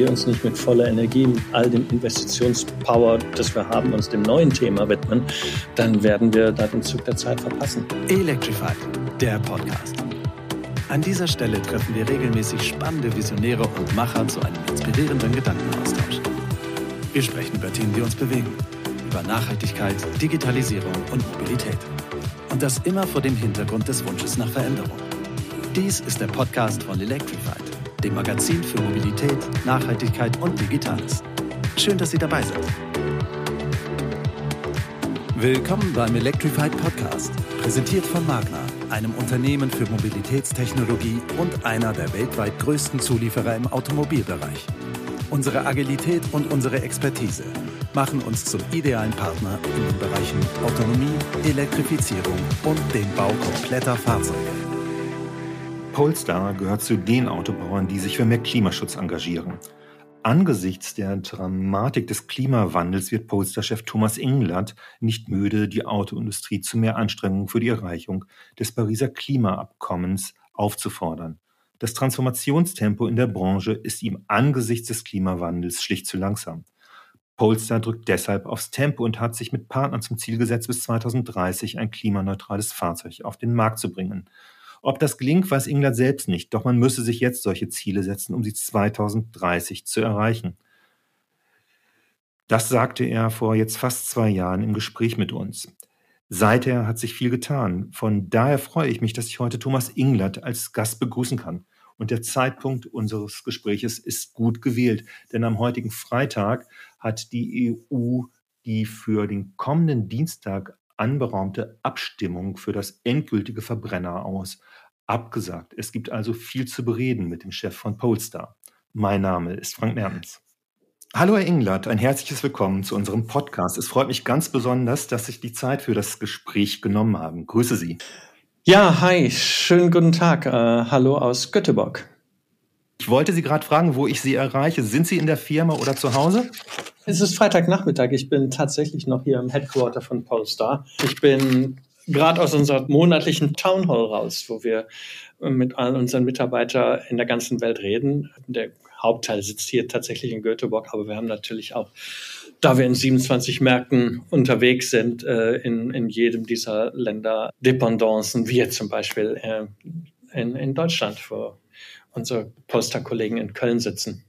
wir uns nicht mit voller Energie, mit all dem Investitionspower, das wir haben, uns dem neuen Thema widmen, dann werden wir da den Zug der Zeit verpassen. Electrified, der Podcast. An dieser Stelle treffen wir regelmäßig spannende Visionäre und Macher zu einem inspirierenden Gedankenaustausch. Wir sprechen über Themen, die uns bewegen, über Nachhaltigkeit, Digitalisierung und Mobilität. Und das immer vor dem Hintergrund des Wunsches nach Veränderung. Dies ist der Podcast von Electrified, dem Magazin für Mobilität, Nachhaltigkeit und Digitales. Schön, dass Sie dabei sind. Willkommen beim Electrified Podcast, präsentiert von Magna, einem Unternehmen für Mobilitätstechnologie und einer der weltweit größten Zulieferer im Automobilbereich. Unsere Agilität und unsere Expertise machen uns zum idealen Partner in den Bereichen Autonomie, Elektrifizierung und dem Bau kompletter Fahrzeuge. Polestar gehört zu den Autobauern, die sich für mehr Klimaschutz engagieren. Angesichts der Dramatik des Klimawandels wird Polestar-Chef Thomas Inglatt nicht müde, die Autoindustrie zu mehr Anstrengungen für die Erreichung des Pariser Klimaabkommens aufzufordern. Das Transformationstempo in der Branche ist ihm angesichts des Klimawandels schlicht zu langsam. Polestar drückt deshalb aufs Tempo und hat sich mit Partnern zum Ziel gesetzt, bis 2030 ein klimaneutrales Fahrzeug auf den Markt zu bringen. Ob das gelingt, weiß England selbst nicht, doch man müsse sich jetzt solche Ziele setzen, um sie 2030 zu erreichen. Das sagte er vor jetzt fast zwei Jahren im Gespräch mit uns. Seither hat sich viel getan. Von daher freue ich mich, dass ich heute Thomas Inglatt als Gast begrüßen kann. Und der Zeitpunkt unseres Gespräches ist gut gewählt, denn am heutigen Freitag hat die EU die für den kommenden Dienstag anberaumte Abstimmung für das endgültige Verbrenner aus abgesagt. Es gibt also viel zu bereden mit dem Chef von Polestar. Mein Name ist Frank Mertens. Hallo Herr Englert, ein herzliches Willkommen zu unserem Podcast. Es freut mich ganz besonders, dass Sie die Zeit für das Gespräch genommen haben. Grüße Sie. Ja, hi, schönen guten Tag. Äh, hallo aus Göteborg. Ich wollte Sie gerade fragen, wo ich Sie erreiche. Sind Sie in der Firma oder zu Hause? Es ist Freitagnachmittag. Ich bin tatsächlich noch hier im Headquarter von Polestar. Ich bin gerade aus unserer monatlichen Town Hall raus, wo wir mit allen unseren Mitarbeitern in der ganzen Welt reden. Der Hauptteil sitzt hier tatsächlich in Göteborg, aber wir haben natürlich auch, da wir in 27 Märkten unterwegs sind, äh, in, in jedem dieser Länder Dependancen, wie zum Beispiel äh, in, in Deutschland, wo unsere Polster-Kollegen in Köln sitzen.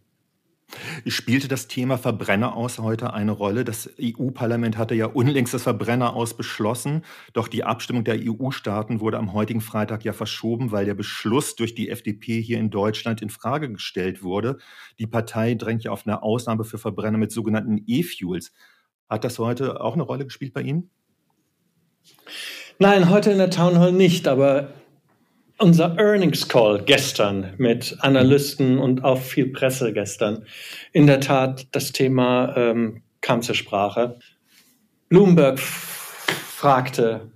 Spielte das Thema Verbrenner aus heute eine Rolle? Das EU-Parlament hatte ja unlängst das Verbrenner aus beschlossen, doch die Abstimmung der EU-Staaten wurde am heutigen Freitag ja verschoben, weil der Beschluss durch die FDP hier in Deutschland in Frage gestellt wurde. Die Partei drängt ja auf eine Ausnahme für Verbrenner mit sogenannten E-Fuels. Hat das heute auch eine Rolle gespielt bei Ihnen? Nein, heute in der Town Hall nicht, aber unser Earnings Call gestern mit Analysten und auch viel Presse gestern. In der Tat, das Thema ähm, kam zur Sprache. Bloomberg fragte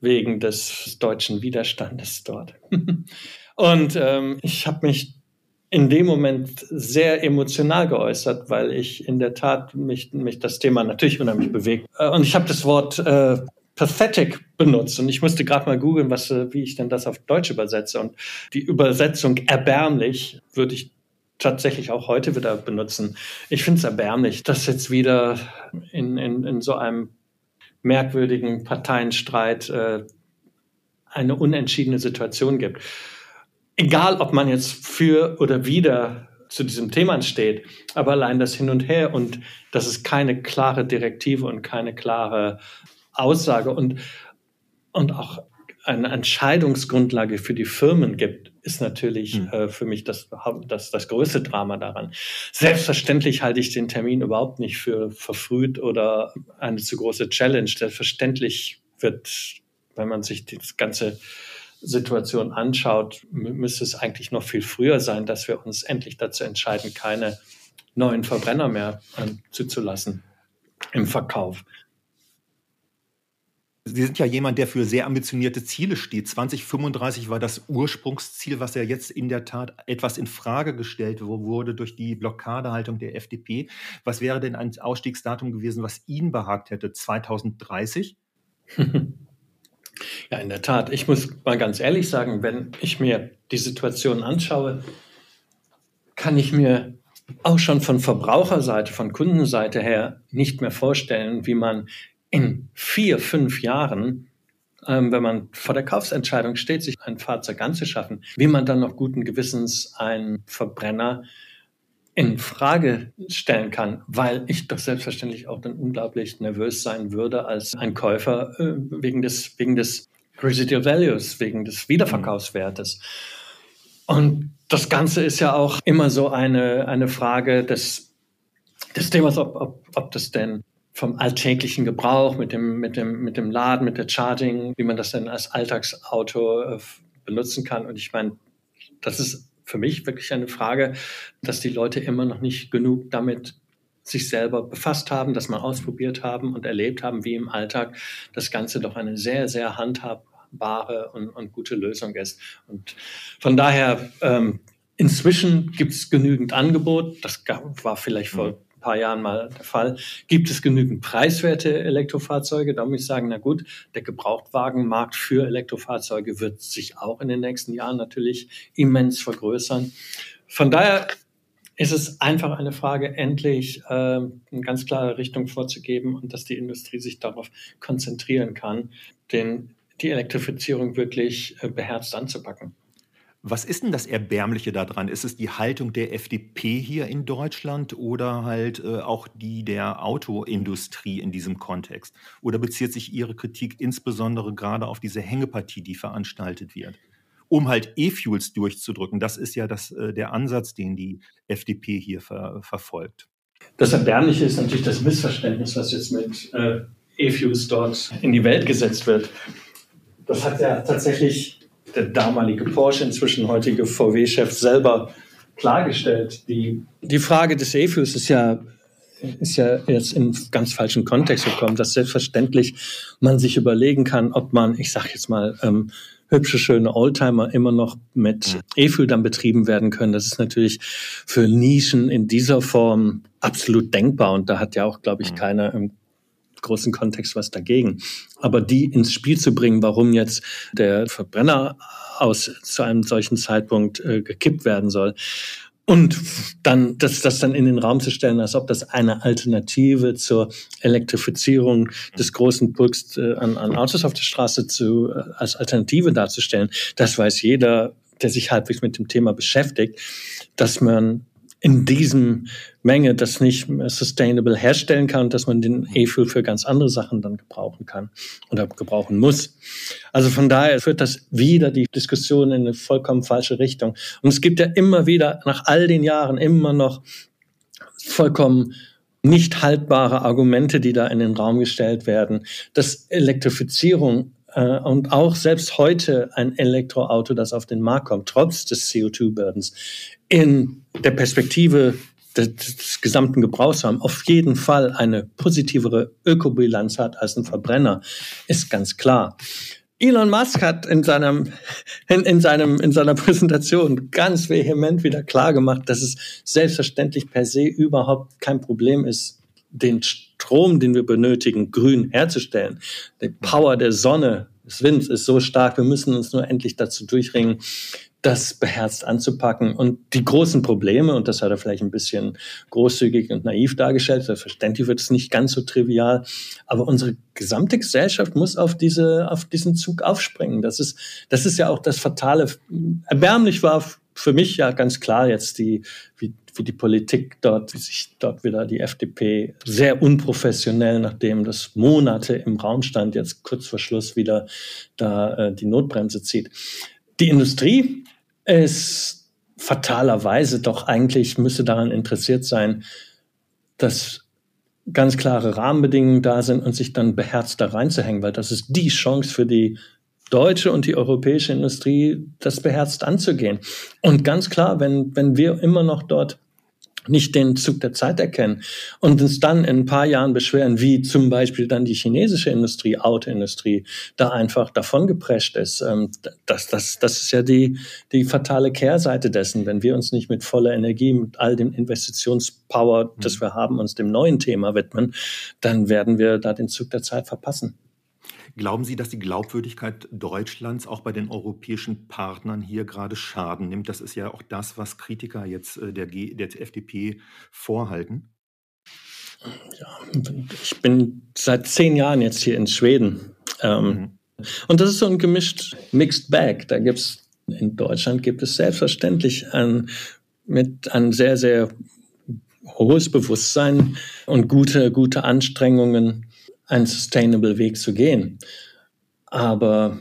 wegen des deutschen Widerstandes dort. und ähm, ich habe mich in dem Moment sehr emotional geäußert, weil ich in der Tat mich, mich das Thema natürlich unheimlich bewegt. Äh, und ich habe das Wort äh, pathetic benutzt und ich musste gerade mal googeln, was, äh, wie ich denn das auf Deutsch übersetze und die Übersetzung erbärmlich würde ich tatsächlich auch heute wieder benutzen. Ich finde es erbärmlich, dass jetzt wieder in, in, in so einem merkwürdigen Parteienstreit äh, eine unentschiedene Situation gibt. Egal, ob man jetzt für oder wieder zu diesem Thema steht, aber allein das Hin und Her und dass es keine klare Direktive und keine klare Aussage und, und auch eine Entscheidungsgrundlage für die Firmen gibt, ist natürlich mhm. äh, für mich das, das, das größte Drama daran. Selbstverständlich halte ich den Termin überhaupt nicht für verfrüht oder eine zu große Challenge. Selbstverständlich wird, wenn man sich die ganze Situation anschaut, müsste es eigentlich noch viel früher sein, dass wir uns endlich dazu entscheiden, keine neuen Verbrenner mehr äh, zuzulassen im Verkauf. Sie sind ja jemand, der für sehr ambitionierte Ziele steht. 2035 war das Ursprungsziel, was ja jetzt in der Tat etwas in Frage gestellt wurde durch die Blockadehaltung der FDP. Was wäre denn ein Ausstiegsdatum gewesen, was Ihnen behagt hätte? 2030? Ja, in der Tat. Ich muss mal ganz ehrlich sagen, wenn ich mir die Situation anschaue, kann ich mir auch schon von Verbraucherseite, von Kundenseite her nicht mehr vorstellen, wie man in vier, fünf Jahren, ähm, wenn man vor der Kaufsentscheidung steht, sich ein Fahrzeug anzuschaffen, wie man dann noch guten Gewissens einen Verbrenner in Frage stellen kann, weil ich doch selbstverständlich auch dann unglaublich nervös sein würde als ein Käufer äh, wegen des wegen des Residual Values, wegen des Wiederverkaufswertes. Und das Ganze ist ja auch immer so eine eine Frage des des Themas, ob, ob, ob das denn vom alltäglichen Gebrauch mit dem mit dem mit dem Laden, mit der Charging, wie man das denn als Alltagsauto äh, benutzen kann. Und ich meine, das ist für mich wirklich eine Frage, dass die Leute immer noch nicht genug damit sich selber befasst haben, dass man ausprobiert haben und erlebt haben, wie im Alltag das Ganze doch eine sehr, sehr handhabbare und, und gute Lösung ist. Und von daher, ähm, inzwischen gibt es genügend Angebot. Das war vielleicht vor paar Jahren mal der Fall. Gibt es genügend preiswerte Elektrofahrzeuge? Da muss ich sagen, na gut, der Gebrauchtwagenmarkt für Elektrofahrzeuge wird sich auch in den nächsten Jahren natürlich immens vergrößern. Von daher ist es einfach eine Frage, endlich äh, eine ganz klare Richtung vorzugeben und dass die Industrie sich darauf konzentrieren kann, den, die Elektrifizierung wirklich äh, beherzt anzupacken. Was ist denn das Erbärmliche daran? Ist es die Haltung der FDP hier in Deutschland oder halt äh, auch die der Autoindustrie in diesem Kontext? Oder bezieht sich Ihre Kritik insbesondere gerade auf diese Hängepartie, die veranstaltet wird? Um halt E-Fuels durchzudrücken. Das ist ja das, äh, der Ansatz, den die FDP hier ver verfolgt. Das Erbärmliche ist natürlich das Missverständnis, was jetzt mit äh, E-Fuels dort in die Welt gesetzt wird. Das hat ja tatsächlich der damalige Porsche, inzwischen heutige VW-Chef selber klargestellt. Die, die Frage des E-Fuels ist ja ist ja jetzt in ganz falschen Kontext gekommen, dass selbstverständlich man sich überlegen kann, ob man, ich sage jetzt mal, ähm, hübsche, schöne Oldtimer immer noch mit E-Fuel dann betrieben werden können. Das ist natürlich für Nischen in dieser Form absolut denkbar. Und da hat ja auch, glaube ich, keiner im großen Kontext was dagegen. Aber die ins Spiel zu bringen, warum jetzt der Verbrenner aus zu einem solchen Zeitpunkt äh, gekippt werden soll, und dann das, das dann in den Raum zu stellen, als ob das eine Alternative zur Elektrifizierung des großen Pulks äh, an, an Autos auf der Straße zu, äh, als Alternative darzustellen, das weiß jeder, der sich halbwegs mit dem Thema beschäftigt, dass man in diesem Menge das nicht sustainable herstellen kann dass man den E-Fuel für ganz andere Sachen dann gebrauchen kann oder gebrauchen muss. Also von daher führt das wieder die Diskussion in eine vollkommen falsche Richtung. Und es gibt ja immer wieder nach all den Jahren immer noch vollkommen nicht haltbare Argumente, die da in den Raum gestellt werden, dass Elektrifizierung und auch selbst heute ein Elektroauto, das auf den Markt kommt, trotz des CO2-Burdens, in der Perspektive des, gesamten Gebrauchs haben, auf jeden Fall eine positivere Ökobilanz hat als ein Verbrenner, ist ganz klar. Elon Musk hat in seinem, in, in, seinem, in seiner Präsentation ganz vehement wieder klar gemacht, dass es selbstverständlich per se überhaupt kein Problem ist, den Strom, den wir benötigen, grün herzustellen. Die Power der Sonne, des Winds ist so stark, wir müssen uns nur endlich dazu durchringen, das beherzt anzupacken. Und die großen Probleme, und das hat er vielleicht ein bisschen großzügig und naiv dargestellt, selbstverständlich wird es nicht ganz so trivial, aber unsere gesamte Gesellschaft muss auf diese, auf diesen Zug aufspringen. Das ist, das ist ja auch das Fatale. Erbärmlich war für mich ja ganz klar jetzt die, wie, wie die Politik dort, wie sich dort wieder die FDP sehr unprofessionell, nachdem das Monate im Raum stand, jetzt kurz vor Schluss wieder da äh, die Notbremse zieht. Die Industrie ist fatalerweise doch eigentlich müsste daran interessiert sein, dass ganz klare Rahmenbedingungen da sind und sich dann beherzt da reinzuhängen, weil das ist die Chance für die deutsche und die europäische Industrie, das beherzt anzugehen. Und ganz klar, wenn, wenn wir immer noch dort nicht den Zug der Zeit erkennen und uns dann in ein paar Jahren beschweren, wie zum Beispiel dann die chinesische Industrie, Autoindustrie, da einfach davon geprescht ist. Ähm, das, das, das ist ja die, die fatale Kehrseite dessen, wenn wir uns nicht mit voller Energie, mit all dem Investitionspower, das mhm. wir haben, uns dem neuen Thema widmen, dann werden wir da den Zug der Zeit verpassen. Glauben Sie, dass die Glaubwürdigkeit Deutschlands auch bei den europäischen Partnern hier gerade Schaden nimmt? Das ist ja auch das, was Kritiker jetzt äh, der, G der FDP vorhalten. Ja, ich bin seit zehn Jahren jetzt hier in Schweden. Ähm, mhm. Und das ist so ein gemischt Mixed Bag. Da gibt es in Deutschland gibt es selbstverständlich ein, mit ein sehr, sehr hohes Bewusstsein und gute, gute Anstrengungen, einen sustainable Weg zu gehen. Aber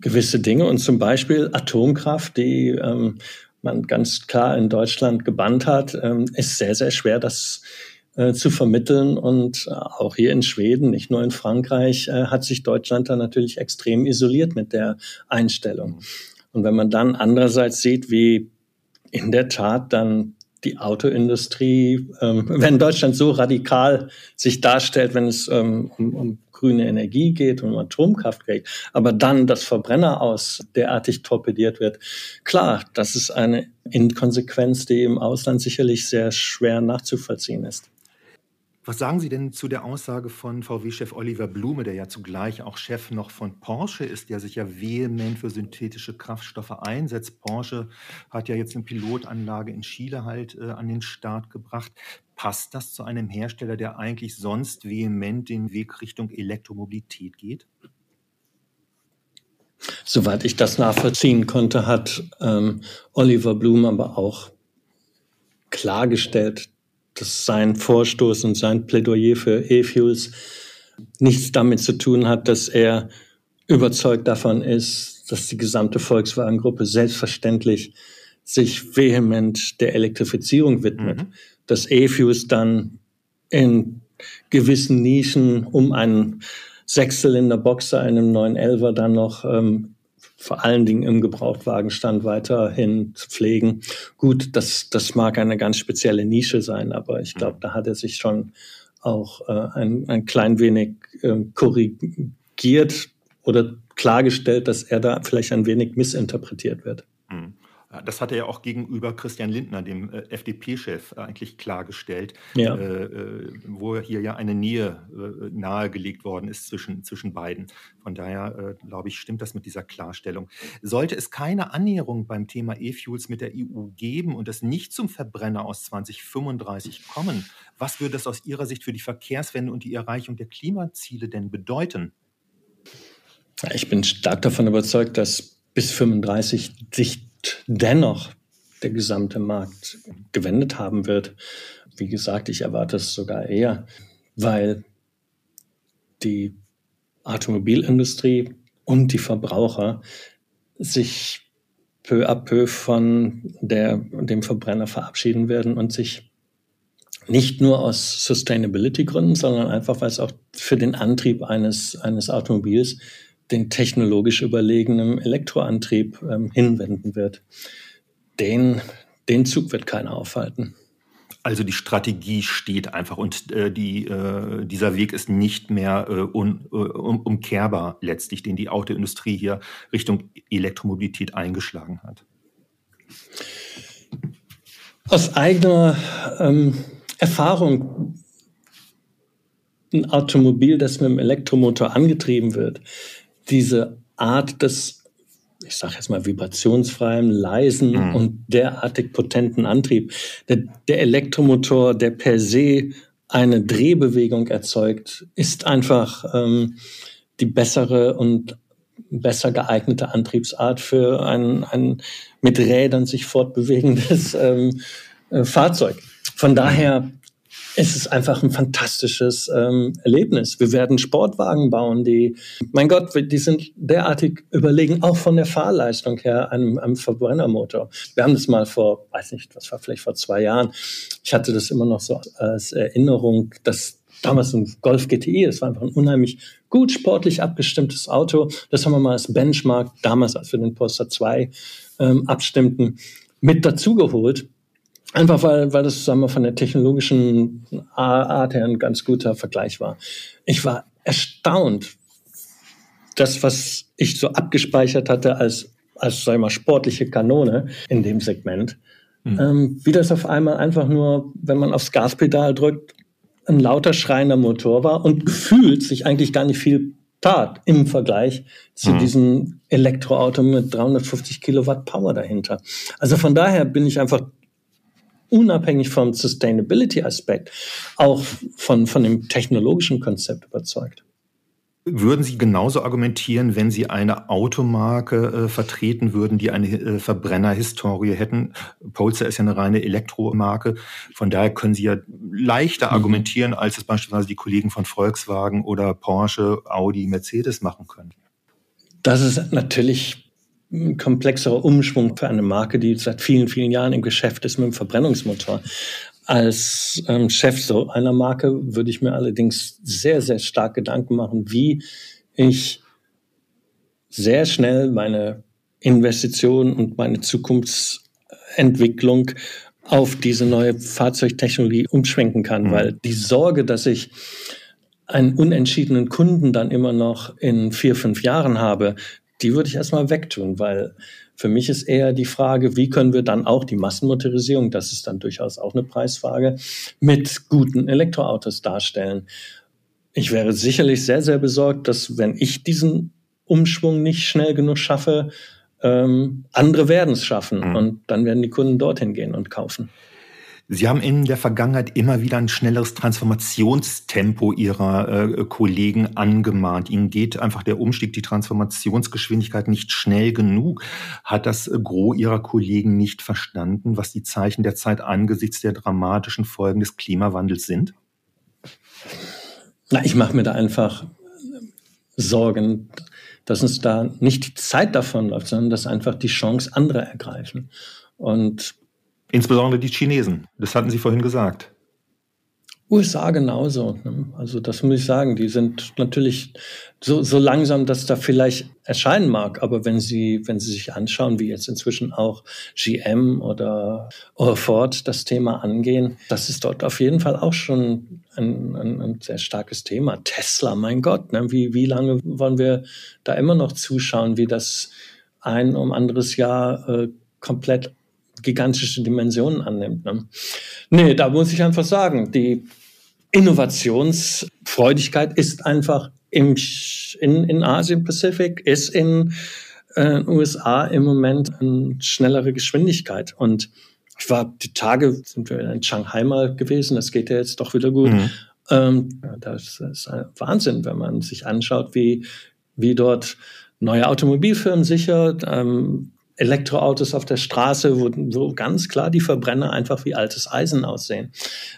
gewisse Dinge und zum Beispiel Atomkraft, die ähm, man ganz klar in Deutschland gebannt hat, ähm, ist sehr, sehr schwer, das äh, zu vermitteln. Und äh, auch hier in Schweden, nicht nur in Frankreich, äh, hat sich Deutschland da natürlich extrem isoliert mit der Einstellung. Und wenn man dann andererseits sieht, wie in der Tat dann die Autoindustrie, ähm, wenn Deutschland so radikal sich darstellt, wenn es ähm, um, um grüne Energie geht, um Atomkraft geht, aber dann das Verbrenner aus derartig torpediert wird, klar, das ist eine Inkonsequenz, die im Ausland sicherlich sehr schwer nachzuvollziehen ist. Was sagen Sie denn zu der Aussage von VW-Chef Oliver Blume, der ja zugleich auch Chef noch von Porsche ist, der sich ja vehement für synthetische Kraftstoffe einsetzt? Porsche hat ja jetzt eine Pilotanlage in Chile halt äh, an den Start gebracht. Passt das zu einem Hersteller, der eigentlich sonst vehement den Weg Richtung Elektromobilität geht? Soweit ich das nachvollziehen konnte, hat ähm, Oliver Blume aber auch klargestellt, dass sein Vorstoß und sein Plädoyer für E-Fuels nichts damit zu tun hat, dass er überzeugt davon ist, dass die gesamte Volkswagen-Gruppe selbstverständlich sich vehement der Elektrifizierung widmet. Mhm. Dass E-Fuels dann in gewissen Nischen um einen Sechszylinder-Boxer, einem 911er dann noch ähm, vor allen Dingen im Gebrauchtwagenstand weiterhin zu pflegen. Gut, das, das mag eine ganz spezielle Nische sein, aber ich glaube, da hat er sich schon auch äh, ein, ein klein wenig äh, korrigiert oder klargestellt, dass er da vielleicht ein wenig missinterpretiert wird. Mhm. Das hat er ja auch gegenüber Christian Lindner, dem äh, FDP-Chef, eigentlich klargestellt, ja. äh, äh wo hier ja eine Nähe äh, nahegelegt worden ist zwischen, zwischen beiden. Von daher, glaube ich, stimmt das mit dieser Klarstellung. Sollte es keine Annäherung beim Thema E-Fuels mit der EU geben und es nicht zum Verbrenner aus 2035 kommen, was würde das aus Ihrer Sicht für die Verkehrswende und die Erreichung der Klimaziele denn bedeuten? Ich bin stark davon überzeugt, dass bis 35 sich dennoch der gesamte Markt gewendet haben wird. Wie gesagt, ich erwarte es sogar eher, weil die Automobilindustrie und die Verbraucher sich peu à peu von der, dem Verbrenner verabschieden werden und sich nicht nur aus Sustainability-Gründen, sondern einfach, weil es auch für den Antrieb eines, eines Automobils den technologisch überlegenen Elektroantrieb ähm, hinwenden wird. Den, den Zug wird keiner aufhalten. Also die Strategie steht einfach und äh, die, äh, dieser Weg ist nicht mehr äh, un, uh, umkehrbar letztlich, den die Autoindustrie hier Richtung Elektromobilität eingeschlagen hat. Aus eigener ähm, Erfahrung, ein Automobil, das mit einem Elektromotor angetrieben wird, diese Art des, ich sage jetzt mal, vibrationsfreien, leisen mhm. und derartig potenten Antrieb. Der, der Elektromotor, der per se eine Drehbewegung erzeugt, ist einfach ähm, die bessere und besser geeignete Antriebsart für ein, ein mit Rädern sich fortbewegendes ähm, äh, Fahrzeug. Von daher es ist einfach ein fantastisches ähm, Erlebnis. Wir werden Sportwagen bauen, die, mein Gott, die sind derartig überlegen, auch von der Fahrleistung her, einem, einem Verbrennermotor. Wir haben das mal vor, weiß nicht, was war vielleicht vor zwei Jahren. Ich hatte das immer noch so als Erinnerung, dass damals ein Golf GTI, das war einfach ein unheimlich gut sportlich abgestimmtes Auto. Das haben wir mal als Benchmark damals, als wir den Polestar 2 ähm, abstimmten, mit dazugeholt. Einfach weil, weil das sagen wir, von der technologischen Art her ein ganz guter Vergleich war. Ich war erstaunt, das, was ich so abgespeichert hatte als, als sagen wir, sportliche Kanone in dem Segment, mhm. ähm, wie das auf einmal einfach nur, wenn man aufs Gaspedal drückt, ein lauter schreiender Motor war und gefühlt sich eigentlich gar nicht viel Tat im Vergleich zu mhm. diesem Elektroauto mit 350 Kilowatt Power dahinter. Also von daher bin ich einfach unabhängig vom Sustainability-Aspekt auch von, von dem technologischen Konzept überzeugt. Würden Sie genauso argumentieren, wenn Sie eine Automarke äh, vertreten würden, die eine äh, Verbrennerhistorie hätten? Polestar ist ja eine reine Elektromarke. Von daher können Sie ja leichter mhm. argumentieren, als es beispielsweise die Kollegen von Volkswagen oder Porsche, Audi, Mercedes machen können. Das ist natürlich ein komplexerer Umschwung für eine Marke, die seit vielen, vielen Jahren im Geschäft ist mit dem Verbrennungsmotor. Als ähm, Chef so einer Marke würde ich mir allerdings sehr, sehr stark Gedanken machen, wie ich sehr schnell meine Investition und meine Zukunftsentwicklung auf diese neue Fahrzeugtechnologie umschwenken kann, mhm. weil die Sorge, dass ich einen unentschiedenen Kunden dann immer noch in vier, fünf Jahren habe, die würde ich erstmal wegtun, weil für mich ist eher die Frage, wie können wir dann auch die Massenmotorisierung, das ist dann durchaus auch eine Preisfrage, mit guten Elektroautos darstellen. Ich wäre sicherlich sehr, sehr besorgt, dass wenn ich diesen Umschwung nicht schnell genug schaffe, ähm, andere werden es schaffen mhm. und dann werden die Kunden dorthin gehen und kaufen. Sie haben in der Vergangenheit immer wieder ein schnelleres Transformationstempo Ihrer äh, Kollegen angemahnt. Ihnen geht einfach der Umstieg, die Transformationsgeschwindigkeit nicht schnell genug. Hat das Gros Ihrer Kollegen nicht verstanden, was die Zeichen der Zeit angesichts der dramatischen Folgen des Klimawandels sind? Na, ich mache mir da einfach Sorgen, dass uns da nicht die Zeit davon läuft, sondern dass einfach die Chance andere ergreifen. Und Insbesondere die Chinesen. Das hatten Sie vorhin gesagt. USA genauso. Ne? Also das muss ich sagen, die sind natürlich so, so langsam, dass da vielleicht erscheinen mag. Aber wenn Sie, wenn Sie sich anschauen, wie jetzt inzwischen auch GM oder, Ford das Thema angehen, das ist dort auf jeden Fall auch schon ein, ein, ein sehr starkes Thema. Tesla, mein Gott, ne? wie, wie lange wollen wir da immer noch zuschauen, wie das ein um anderes Jahr äh, komplett gigantische Dimensionen annimmt. Ne? Nee, da muss ich einfach sagen, die Innovationsfreudigkeit ist einfach im, in, in Asien Pacific, ist in äh, USA im Moment eine schnellere Geschwindigkeit. Und ich war die Tage, sind wir in Shanghai mal gewesen, das geht ja jetzt doch wieder gut. Mhm. Ähm, das ist Wahnsinn, wenn man sich anschaut, wie, wie dort neue Automobilfirmen sicher ähm, Elektroautos auf der Straße, wo, wo ganz klar die Verbrenner einfach wie altes Eisen aussehen.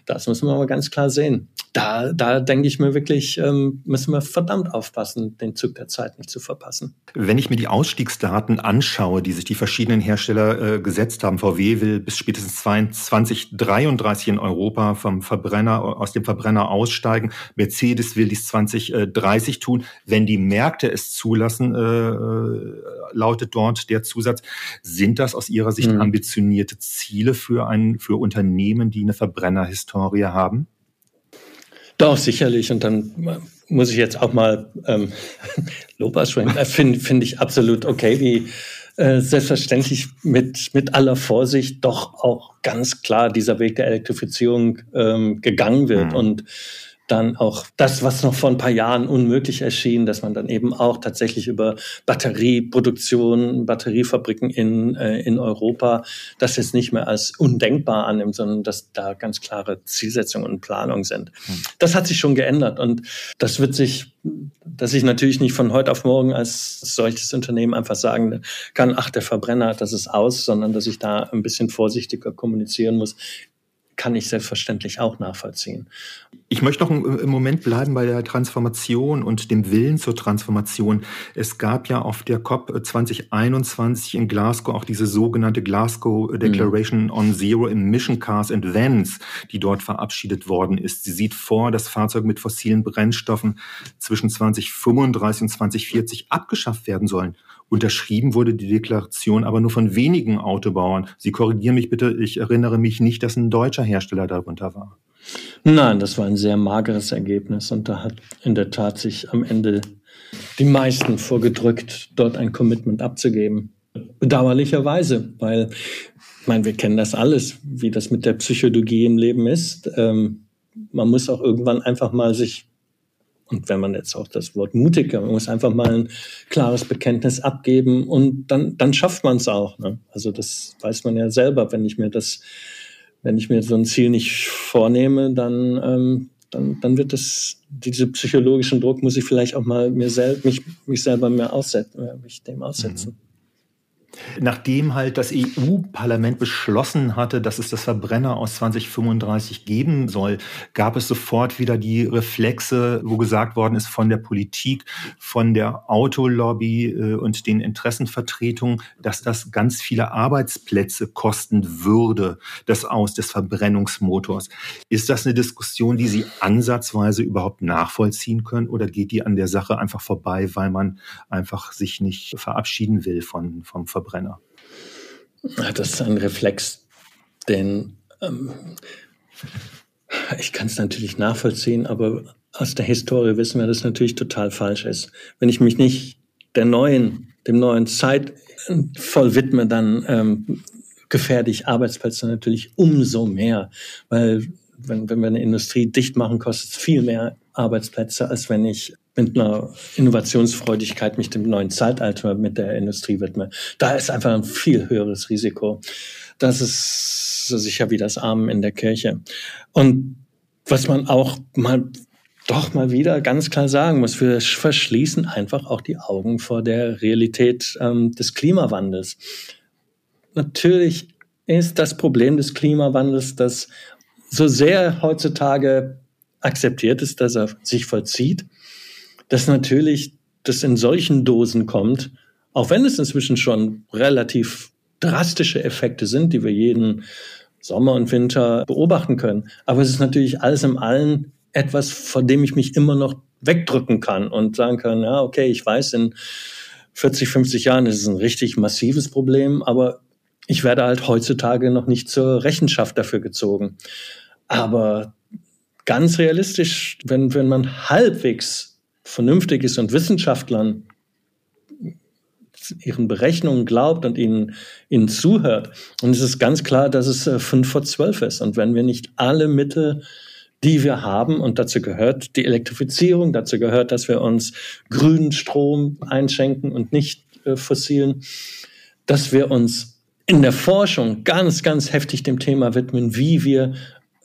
Das müssen wir aber ganz klar sehen. Da, da denke ich mir wirklich, ähm, müssen wir verdammt aufpassen, den Zug der Zeit nicht zu verpassen. Wenn ich mir die Ausstiegsdaten anschaue, die sich die verschiedenen Hersteller äh, gesetzt haben, VW will bis spätestens 2033 in Europa vom Verbrenner, aus dem Verbrenner aussteigen. Mercedes will dies 2030 tun. Wenn die Märkte es zulassen, äh, äh lautet dort der Zusatz, sind das aus Ihrer Sicht mhm. ambitionierte Ziele für, ein, für Unternehmen, die eine Verbrennerhistorie haben? Doch, sicherlich. Und dann muss ich jetzt auch mal ähm, Lob aussprechen. Äh, Finde find ich absolut okay, wie äh, selbstverständlich mit, mit aller Vorsicht doch auch ganz klar dieser Weg der Elektrifizierung ähm, gegangen wird. Mhm. Und dann auch das, was noch vor ein paar Jahren unmöglich erschien, dass man dann eben auch tatsächlich über Batterieproduktion, Batteriefabriken in, äh, in Europa das jetzt nicht mehr als undenkbar annimmt, sondern dass da ganz klare Zielsetzungen und Planungen sind. Hm. Das hat sich schon geändert und das wird sich, dass ich natürlich nicht von heute auf morgen als solches Unternehmen einfach sagen kann, ach, der Verbrenner, das ist aus, sondern dass ich da ein bisschen vorsichtiger kommunizieren muss kann ich selbstverständlich auch nachvollziehen. Ich möchte noch im Moment bleiben bei der Transformation und dem Willen zur Transformation. Es gab ja auf der COP 2021 in Glasgow auch diese sogenannte Glasgow Declaration mhm. on Zero Emission Cars and Vans, die dort verabschiedet worden ist. Sie sieht vor, dass Fahrzeuge mit fossilen Brennstoffen zwischen 2035 und 2040 abgeschafft werden sollen. Unterschrieben wurde die Deklaration aber nur von wenigen Autobauern. Sie korrigieren mich bitte, ich erinnere mich nicht, dass ein deutscher Hersteller darunter war. Nein, das war ein sehr mageres Ergebnis und da hat in der Tat sich am Ende die meisten vorgedrückt, dort ein Commitment abzugeben. Bedauerlicherweise, weil, ich meine, wir kennen das alles, wie das mit der Psychologie im Leben ist. Ähm, man muss auch irgendwann einfach mal sich und wenn man jetzt auch das Wort mutiger, man muss einfach mal ein klares Bekenntnis abgeben und dann, dann schafft man es auch. Ne? Also das weiß man ja selber, wenn ich mir das, wenn ich mir so ein Ziel nicht vornehme, dann, ähm, dann, dann wird das, diese psychologischen Druck muss ich vielleicht auch mal mir selbst, mich, mich selber mehr aussetzen, äh, mich dem aussetzen. Mhm. Nachdem halt das EU-Parlament beschlossen hatte, dass es das Verbrenner aus 2035 geben soll, gab es sofort wieder die Reflexe, wo gesagt worden ist von der Politik, von der Autolobby äh, und den Interessenvertretungen, dass das ganz viele Arbeitsplätze kosten würde, das Aus des Verbrennungsmotors. Ist das eine Diskussion, die Sie ansatzweise überhaupt nachvollziehen können oder geht die an der Sache einfach vorbei, weil man einfach sich nicht verabschieden will von, vom Verbrenner? Verbrenner? Das ist ein Reflex, den ähm, ich kann es natürlich nachvollziehen, aber aus der Historie wissen wir, dass es natürlich total falsch ist. Wenn ich mich nicht der neuen, dem neuen Zeit voll widme, dann ähm, gefährde ich Arbeitsplätze natürlich umso mehr, weil wenn, wenn wir eine Industrie dicht machen, kostet es viel mehr Arbeitsplätze, als wenn ich mit einer Innovationsfreudigkeit mich dem neuen Zeitalter mit der Industrie widme. Da ist einfach ein viel höheres Risiko. Das ist so sicher wie das Armen in der Kirche. Und was man auch mal doch mal wieder ganz klar sagen muss, wir verschließen einfach auch die Augen vor der Realität ähm, des Klimawandels. Natürlich ist das Problem des Klimawandels, dass so sehr heutzutage akzeptiert ist, dass er sich vollzieht, dass natürlich das in solchen Dosen kommt, auch wenn es inzwischen schon relativ drastische Effekte sind, die wir jeden Sommer und Winter beobachten können. Aber es ist natürlich alles im Allen etwas, vor dem ich mich immer noch wegdrücken kann und sagen kann, ja, okay, ich weiß, in 40, 50 Jahren ist es ein richtig massives Problem, aber ich werde halt heutzutage noch nicht zur Rechenschaft dafür gezogen. Aber ganz realistisch, wenn, wenn man halbwegs vernünftig ist und Wissenschaftlern ihren Berechnungen glaubt und ihnen, ihnen zuhört. Und es ist ganz klar, dass es äh, fünf vor zwölf ist. Und wenn wir nicht alle Mittel, die wir haben, und dazu gehört die Elektrifizierung, dazu gehört, dass wir uns grünen Strom einschenken und nicht äh, fossilen, dass wir uns in der Forschung ganz, ganz heftig dem Thema widmen, wie wir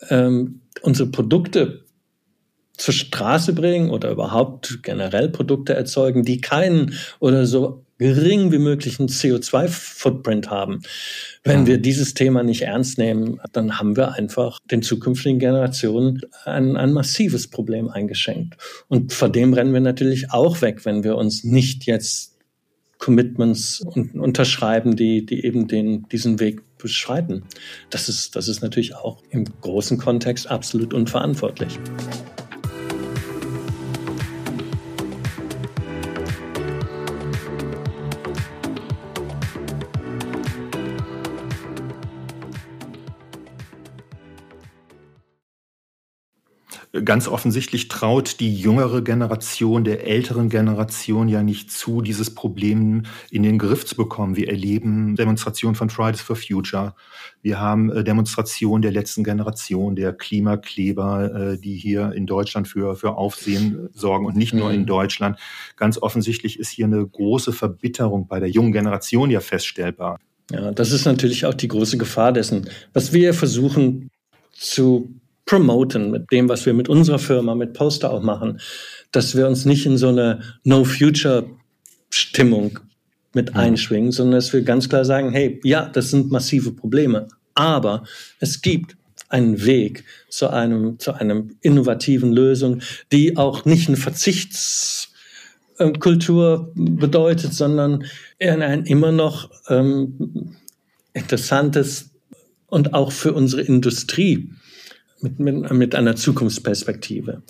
ähm, unsere Produkte zur Straße bringen oder überhaupt generell Produkte erzeugen, die keinen oder so gering wie möglichen CO2-Footprint haben. Wenn mhm. wir dieses Thema nicht ernst nehmen, dann haben wir einfach den zukünftigen Generationen ein, ein massives Problem eingeschenkt. Und vor dem rennen wir natürlich auch weg, wenn wir uns nicht jetzt Commitments unterschreiben, die, die eben den, diesen Weg beschreiten. Das ist, das ist natürlich auch im großen Kontext absolut unverantwortlich. Ganz offensichtlich traut die jüngere Generation der älteren Generation ja nicht zu, dieses Problem in den Griff zu bekommen. Wir erleben Demonstrationen von Fridays for Future. Wir haben äh, Demonstrationen der letzten Generation, der Klimakleber, äh, die hier in Deutschland für, für Aufsehen sorgen und nicht nur in mhm. Deutschland. Ganz offensichtlich ist hier eine große Verbitterung bei der jungen Generation ja feststellbar. Ja, das ist natürlich auch die große Gefahr dessen. Was wir versuchen zu promoten mit dem, was wir mit unserer Firma, mit Poster auch machen, dass wir uns nicht in so eine No-Future-Stimmung mit mhm. einschwingen, sondern dass wir ganz klar sagen, hey, ja, das sind massive Probleme, aber es gibt einen Weg zu einem, zu einem innovativen Lösung, die auch nicht eine Verzichtskultur bedeutet, sondern ein immer noch ähm, interessantes und auch für unsere Industrie mit, mit, mit einer Zukunftsperspektive.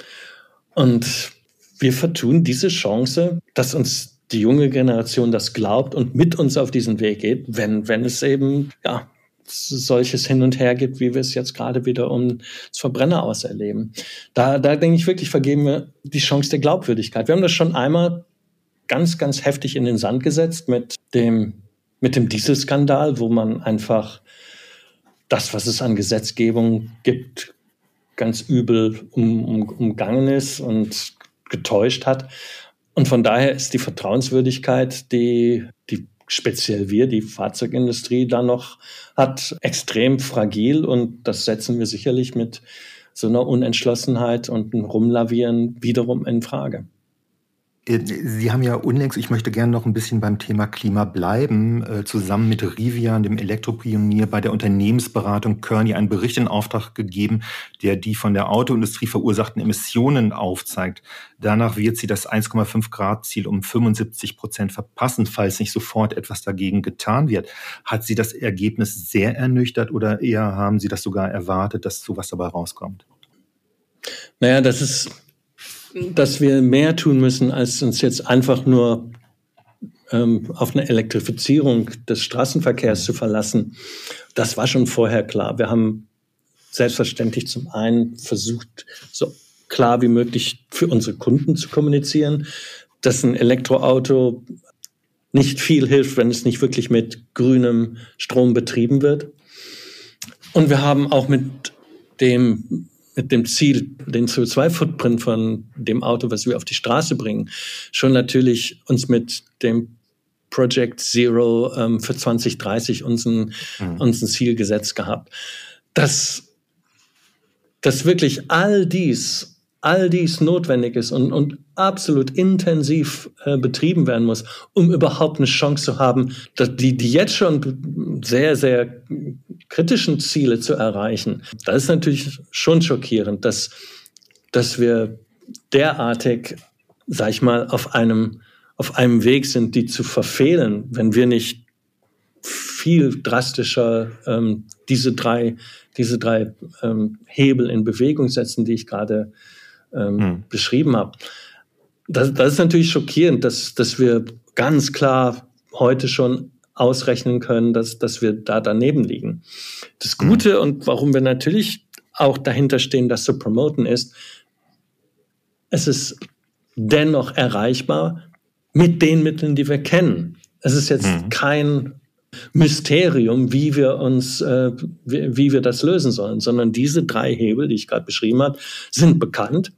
Und wir vertun diese Chance, dass uns die junge Generation das glaubt und mit uns auf diesen Weg geht, wenn, wenn es eben, ja, solches Hin und Her gibt, wie wir es jetzt gerade wieder um das Verbrenner auserleben. Da, da denke ich wirklich, vergeben wir die Chance der Glaubwürdigkeit. Wir haben das schon einmal ganz, ganz heftig in den Sand gesetzt mit dem, mit dem Dieselskandal, wo man einfach das, was es an Gesetzgebung gibt, ganz übel um, um, umgangen ist und getäuscht hat. Und von daher ist die Vertrauenswürdigkeit, die, die speziell wir, die Fahrzeugindustrie da noch hat, extrem fragil. Und das setzen wir sicherlich mit so einer Unentschlossenheit und einem Rumlavieren wiederum in Frage. Äh, Sie haben ja unlängst, ich möchte gerne noch ein bisschen beim Thema Klima bleiben, äh, zusammen mit Rivian, dem Elektropionier, bei der Unternehmensberatung Kearney einen Bericht in Auftrag gegeben, der die von der Autoindustrie verursachten Emissionen aufzeigt. Danach wird sie das 1,5 Grad Ziel um 75 Prozent verpassen, falls nicht sofort etwas dagegen getan wird. Hat Sie das Ergebnis sehr ernüchtert oder eher haben Sie das sogar erwartet, dass sowas dabei rauskommt? Naja, das ist dass wir mehr tun müssen, als uns jetzt einfach nur ähm, auf eine Elektrifizierung des Straßenverkehrs zu verlassen. Das war schon vorher klar. Wir haben selbstverständlich zum einen versucht, so klar wie möglich für unsere Kunden zu kommunizieren, dass ein Elektroauto nicht viel hilft, wenn es nicht wirklich mit grünem Strom betrieben wird. Und wir haben auch mit dem mit dem Ziel, den CO2-Footprint von dem Auto, was wir auf die Straße bringen, schon natürlich uns mit dem Project Zero ähm, für 2030 unseren, mhm. unseren Ziel gesetzt gehabt. Dass, dass wirklich all dies all dies notwendig ist und, und absolut intensiv äh, betrieben werden muss, um überhaupt eine Chance zu haben, dass die, die jetzt schon sehr, sehr kritischen Ziele zu erreichen. Das ist natürlich schon schockierend, dass, dass wir derartig, sag ich mal, auf einem, auf einem Weg sind, die zu verfehlen, wenn wir nicht viel drastischer ähm, diese drei, diese drei ähm, Hebel in Bewegung setzen, die ich gerade ähm, mhm. beschrieben habe. Das, das ist natürlich schockierend, dass, dass wir ganz klar heute schon ausrechnen können, dass, dass wir da daneben liegen. Das hm. Gute mhm. und warum wir natürlich auch dahinter stehen, das zu promoten, ist, es ist dennoch erreichbar mit den Mitteln, die wir kennen. Es ist jetzt mhm. kein Mysterium, wie wir uns, äh, wie, wie wir das lösen sollen, sondern diese drei Hebel, die ich gerade beschrieben habe, sind bekannt.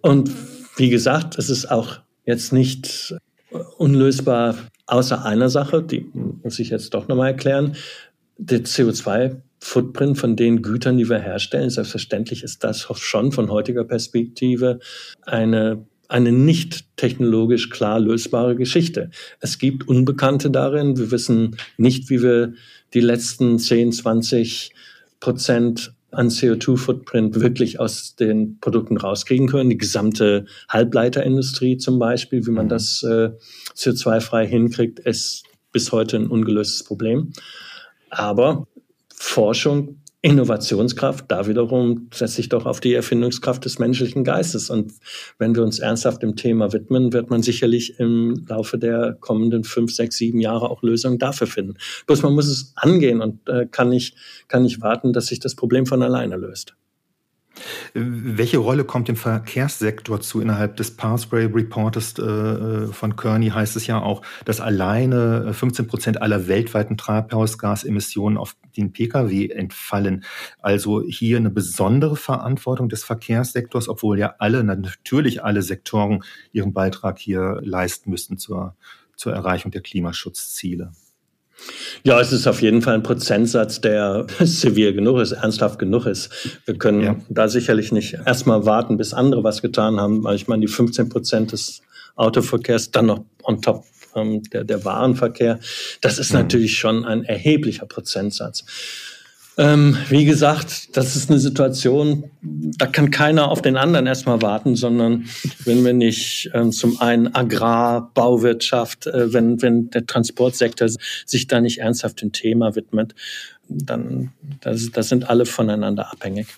Und wie gesagt, es ist auch jetzt nicht unlösbar außer einer Sache, die muss ich jetzt doch nochmal erklären. Der CO2-Footprint von den Gütern, die wir herstellen, selbstverständlich ist das schon von heutiger Perspektive eine eine nicht technologisch klar lösbare Geschichte. Es gibt Unbekannte darin. Wir wissen nicht, wie wir die letzten 10, 20 Prozent an CO2-Footprint wirklich aus den Produkten rauskriegen können. Die gesamte Halbleiterindustrie zum Beispiel, wie man mhm. das äh, CO2-frei hinkriegt, ist bis heute ein ungelöstes Problem. Aber Forschung Innovationskraft, da wiederum setzt sich doch auf die Erfindungskraft des menschlichen Geistes. Und wenn wir uns ernsthaft dem Thema widmen, wird man sicherlich im Laufe der kommenden fünf, sechs, sieben Jahre auch Lösungen dafür finden. Bloß man muss es angehen und äh, kann, nicht, kann nicht warten, dass sich das Problem von alleine löst. Welche Rolle kommt dem Verkehrssektor zu? Innerhalb des Pathway Reportes äh, von Kearney heißt es ja auch, dass alleine 15 äh, Prozent aller weltweiten Treibhausgasemissionen auf den Pkw entfallen. Also hier eine besondere Verantwortung des Verkehrssektors, obwohl ja alle, natürlich alle Sektoren ihren Beitrag hier leisten müssten zur, zur Erreichung der Klimaschutzziele. Ja, es ist auf jeden Fall ein Prozentsatz, der severe genug ist, ernsthaft genug ist. Wir können ja. da sicherlich nicht erstmal warten, bis andere was getan haben, weil ich meine, die 15 Prozent des Autoverkehrs dann noch on top ähm, der, der Warenverkehr, das ist mhm. natürlich schon ein erheblicher Prozentsatz. Ähm, wie gesagt, das ist eine Situation, da kann keiner auf den anderen erstmal warten, sondern wenn wir nicht ähm, zum einen Agrar, Bauwirtschaft, äh, wenn, wenn der Transportsektor sich da nicht ernsthaft dem Thema widmet, dann das, das sind alle voneinander abhängig.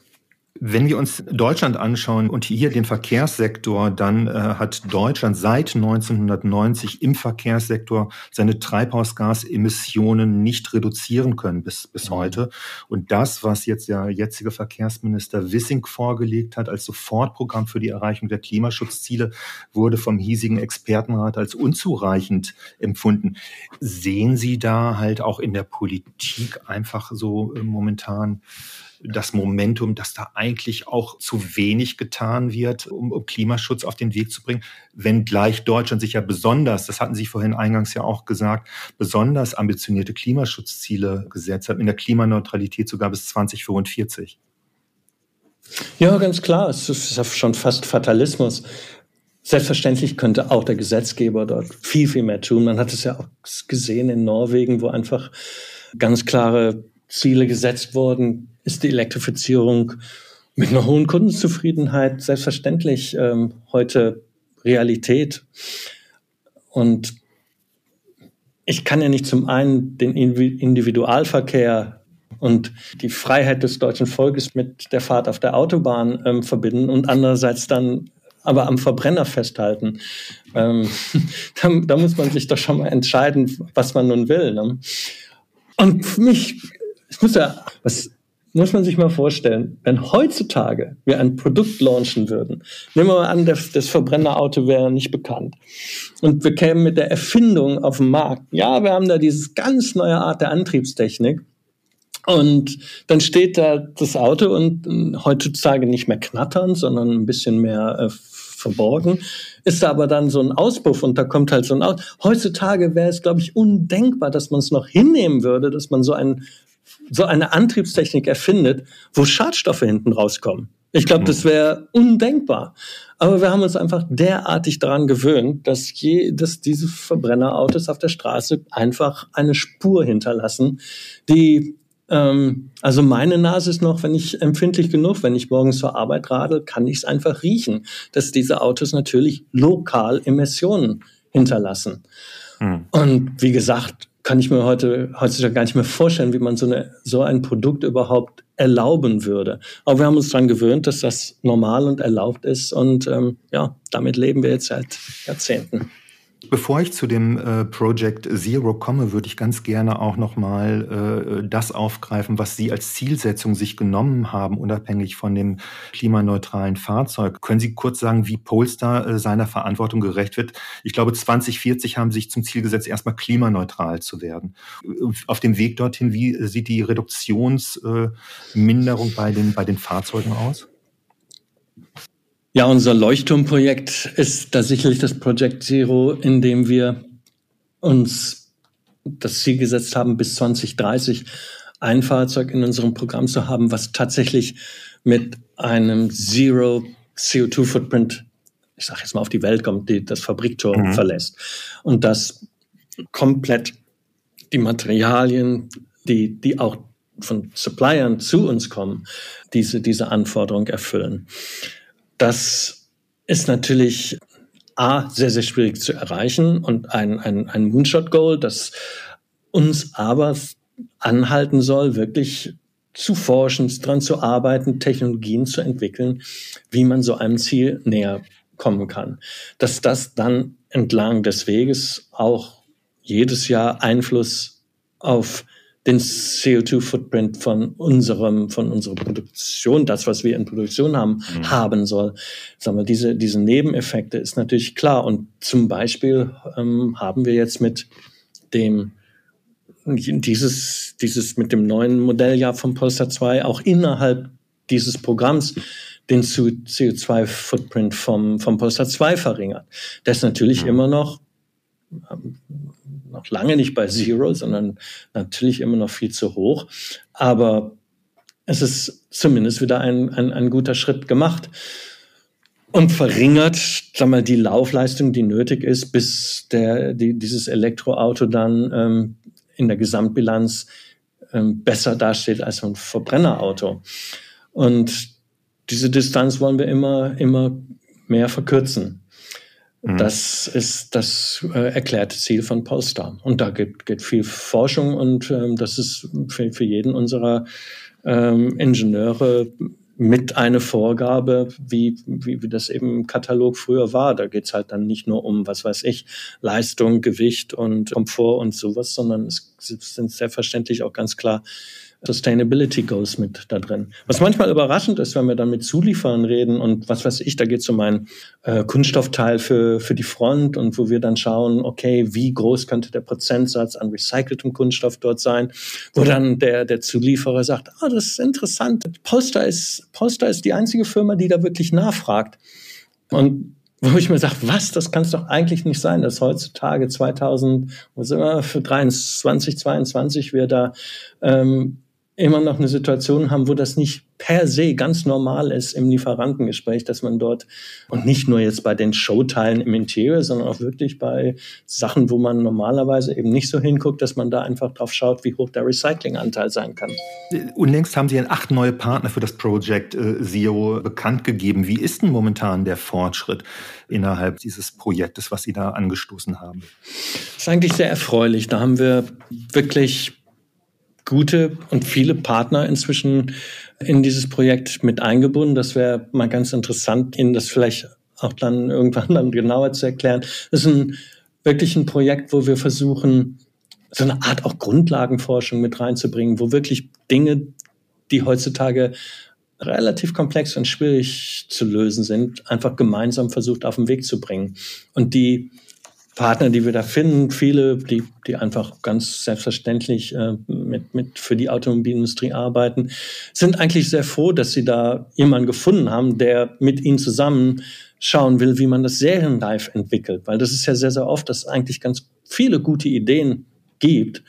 Wenn wir uns Deutschland anschauen und hier den Verkehrssektor, dann äh, hat Deutschland seit 1990 im Verkehrssektor seine Treibhausgasemissionen nicht reduzieren können bis, bis mhm. heute. Und das, was jetzt der jetzige Verkehrsminister Wissing vorgelegt hat als Sofortprogramm für die Erreichung der Klimaschutzziele, wurde vom hiesigen Expertenrat als unzureichend empfunden. Sehen Sie da halt auch in der Politik einfach so äh, momentan das Momentum, dass da eigentlich auch zu wenig getan wird, um, um Klimaschutz auf den Weg zu bringen, wenngleich Deutschland sich ja besonders, das hatten Sie vorhin eingangs ja auch gesagt, besonders ambitionierte Klimaschutzziele gesetzt hat, in der Klimaneutralität sogar bis 2045. Ja, ganz klar. Es ist schon fast Fatalismus. Selbstverständlich könnte auch der Gesetzgeber dort viel, viel mehr tun. Man hat es ja auch gesehen in Norwegen, wo einfach ganz klare Ziele gesetzt wurden. Ist die Elektrifizierung mit einer hohen Kundenzufriedenheit selbstverständlich ähm, heute Realität. Und ich kann ja nicht zum einen den Individualverkehr und die Freiheit des deutschen Volkes mit der Fahrt auf der Autobahn ähm, verbinden und andererseits dann aber am Verbrenner festhalten. Ähm, da, da, muss man sich doch schon mal entscheiden, was man nun will. Ne? Und für mich, ich muss ja, was muss man sich mal vorstellen, wenn heutzutage wir ein Produkt launchen würden, nehmen wir mal an, das, das Verbrennerauto wäre nicht bekannt und wir kämen mit der Erfindung auf den Markt. Ja, wir haben da dieses ganz neue Art der Antriebstechnik und dann steht da das Auto und äh, heutzutage nicht mehr knattern, sondern ein bisschen mehr äh, verborgen. Ist da aber dann so ein Auspuff und da kommt halt so ein Aus. Heutzutage wäre es, glaube ich, undenkbar, dass man es noch hinnehmen würde, dass man so, ein, so eine Antriebstechnik erfindet, wo Schadstoffe hinten rauskommen. Ich glaube, das mhm. wäre undenkbar. Aber wir haben uns einfach derartig daran gewöhnt, dass, je, dass diese Verbrennerautos auf der Straße einfach eine Spur hinterlassen, die ähm, also meine Nase ist noch, wenn ich empfindlich genug, wenn ich morgens zur Arbeit radel, kann ich es einfach riechen, dass diese Autos natürlich lokal Emissionen hinterlassen. Hm. Und wie gesagt, kann ich mir heute heutzutage gar nicht mehr vorstellen, wie man so, eine, so ein Produkt überhaupt erlauben würde. Aber wir haben uns daran gewöhnt, dass das normal und erlaubt ist. Und ähm, ja, damit leben wir jetzt seit Jahrzehnten. Bevor ich zu dem äh, Project Zero komme, würde ich ganz gerne auch nochmal äh, das aufgreifen, was Sie als Zielsetzung sich genommen haben, unabhängig von dem klimaneutralen Fahrzeug. Können Sie kurz sagen, wie Polestar äh, seiner Verantwortung gerecht wird? Ich glaube, 2040 haben Sie sich zum Ziel gesetzt, erstmal klimaneutral zu werden. Auf dem Weg dorthin, wie sieht die Reduktionsminderung bei den, bei den Fahrzeugen aus? Ja, unser Leuchtturmprojekt ist da sicherlich das Project Zero, in dem wir uns das Ziel gesetzt haben, bis 2030 ein Fahrzeug in unserem Programm zu haben, was tatsächlich mit einem Zero CO2 Footprint, ich sage jetzt mal auf die Welt kommt, die das Fabriktor mhm. verlässt und das komplett die Materialien, die, die auch von Suppliern zu uns kommen, diese, diese Anforderung erfüllen. Das ist natürlich A, sehr, sehr schwierig zu erreichen und ein, ein, ein Moonshot-Goal, das uns aber anhalten soll, wirklich zu forschen, dran zu arbeiten, Technologien zu entwickeln, wie man so einem Ziel näher kommen kann. Dass das dann entlang des Weges auch jedes Jahr Einfluss auf den CO2-Footprint von unserem, von unserer Produktion, das, was wir in Produktion haben, mhm. haben soll. Sagen wir, diese, diese Nebeneffekte ist natürlich klar. Und zum Beispiel ähm, haben wir jetzt mit dem dieses, dieses mit dem neuen Modelljahr von Polestar 2 auch innerhalb dieses Programms den CO2-Footprint vom, vom Polestar 2 verringert. Das ist natürlich mhm. immer noch noch lange nicht bei Zero, sondern natürlich immer noch viel zu hoch. Aber es ist zumindest wieder ein, ein, ein guter Schritt gemacht und verringert, sag mal, die Laufleistung, die nötig ist, bis der, die, dieses Elektroauto dann ähm, in der Gesamtbilanz ähm, besser dasteht als ein Verbrennerauto. Und diese Distanz wollen wir immer, immer mehr verkürzen. Mhm. Das ist das äh, erklärte Ziel von Polestar. Und da geht, geht viel Forschung und ähm, das ist für, für jeden unserer ähm, Ingenieure mit eine Vorgabe, wie, wie, wie das eben im Katalog früher war. Da geht's halt dann nicht nur um, was weiß ich, Leistung, Gewicht und Komfort und sowas, sondern es sind selbstverständlich auch ganz klar Sustainability Goals mit da drin. Was manchmal überraschend ist, wenn wir dann mit Zulieferern reden und was weiß ich, da geht es um einen äh, Kunststoffteil für, für die Front und wo wir dann schauen, okay, wie groß könnte der Prozentsatz an recyceltem Kunststoff dort sein, wo dann der, der Zulieferer sagt, ah, das ist interessant. Polster ist, Polster ist die einzige Firma, die da wirklich nachfragt. Und wo ich mir sage, was, das kann es doch eigentlich nicht sein, dass heutzutage 2000, wo sind wir, für 23, 22 wir da ähm, immer noch eine Situation haben, wo das nicht per se ganz normal ist im Lieferantengespräch, dass man dort und nicht nur jetzt bei den Showteilen im Interior, sondern auch wirklich bei Sachen, wo man normalerweise eben nicht so hinguckt, dass man da einfach drauf schaut, wie hoch der Recyclinganteil sein kann. Unlängst haben Sie acht neue Partner für das Projekt äh, Zero bekannt gegeben. Wie ist denn momentan der Fortschritt innerhalb dieses Projektes, was Sie da angestoßen haben? Das ist eigentlich sehr erfreulich. Da haben wir wirklich gute und viele Partner inzwischen in dieses Projekt mit eingebunden. Das wäre mal ganz interessant, Ihnen das vielleicht auch dann irgendwann dann genauer zu erklären. Das ist ein, wirklich ein Projekt, wo wir versuchen, so eine Art auch Grundlagenforschung mit reinzubringen, wo wirklich Dinge, die heutzutage relativ komplex und schwierig zu lösen sind, einfach gemeinsam versucht auf den Weg zu bringen. Und die Partner, die wir da finden, viele, die, die einfach ganz selbstverständlich äh, mit, mit für die Automobilindustrie arbeiten, sind eigentlich sehr froh, dass sie da jemanden gefunden haben, der mit ihnen zusammen schauen will, wie man das serienreif entwickelt. Weil das ist ja sehr, sehr oft, dass es eigentlich ganz viele gute Ideen gibt,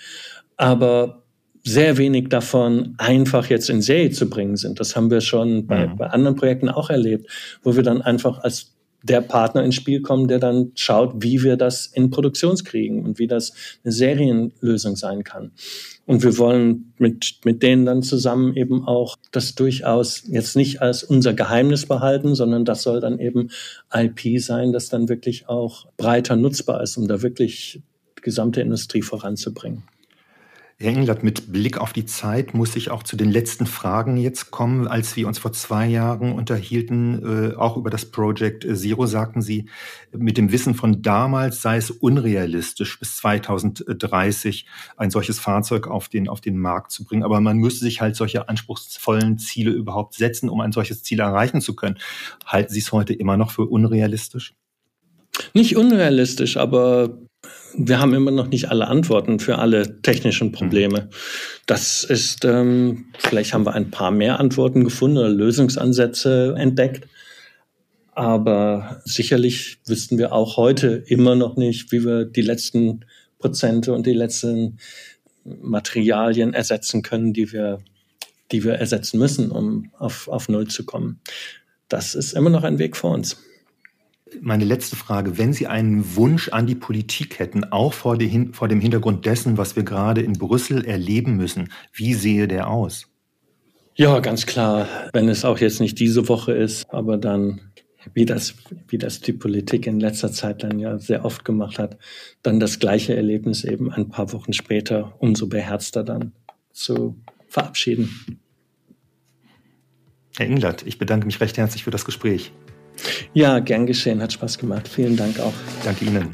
aber sehr wenig davon einfach jetzt in Serie zu bringen sind. Das haben wir schon bei, mhm. bei anderen Projekten auch erlebt, wo wir dann einfach als der Partner ins Spiel kommen, der dann schaut, wie wir das in Produktions kriegen und wie das eine Serienlösung sein kann. Und wir wollen mit, mit denen dann zusammen eben auch das durchaus jetzt nicht als unser Geheimnis behalten, sondern das soll dann eben IP sein, das dann wirklich auch breiter nutzbar ist, um da wirklich die gesamte Industrie voranzubringen. Herr Englert, mit Blick auf die Zeit muss ich auch zu den letzten Fragen jetzt kommen. Als wir uns vor zwei Jahren unterhielten, äh, auch über das Project Zero, sagten Sie, mit dem Wissen von damals sei es unrealistisch, bis 2030 ein solches Fahrzeug auf den, auf den Markt zu bringen. Aber man müsste sich halt solche anspruchsvollen Ziele überhaupt setzen, um ein solches Ziel erreichen zu können. Halten Sie es heute immer noch für unrealistisch? Nicht unrealistisch, aber wir haben immer noch nicht alle Antworten für alle technischen Probleme. Das ist, ähm, vielleicht haben wir ein paar mehr Antworten gefunden oder Lösungsansätze entdeckt. Aber sicherlich wüssten wir auch heute immer noch nicht, wie wir die letzten Prozente und die letzten Materialien ersetzen können, die wir, die wir ersetzen müssen, um auf, auf Null zu kommen. Das ist immer noch ein Weg vor uns. Meine letzte Frage. Wenn Sie einen Wunsch an die Politik hätten, auch vor, dem Hintergrund dessen, was wir gerade in Brüssel erleben müssen, wie sehe der aus? Ja, ganz klar. Wenn es auch jetzt nicht diese Woche ist, aber dann, wie das, wie das die Politik in letzter Zeit dann ja sehr oft gemacht hat, dann das gleiche Erlebnis eben ein paar Wochen später umso beherzter dann zu verabschieden. Herr Englert, ich bedanke mich recht herzlich für das Gespräch. Ja, gern geschehen, hat Spaß gemacht. Vielen Dank auch. Danke Ihnen.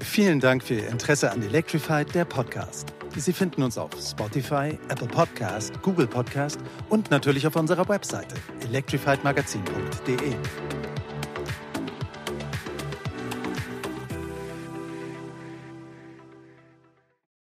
Vielen Dank für Ihr Interesse an Electrified, der Podcast. Sie finden uns auf Spotify, Apple Podcast, Google Podcast und natürlich auf unserer Webseite electrifiedmagazin.de.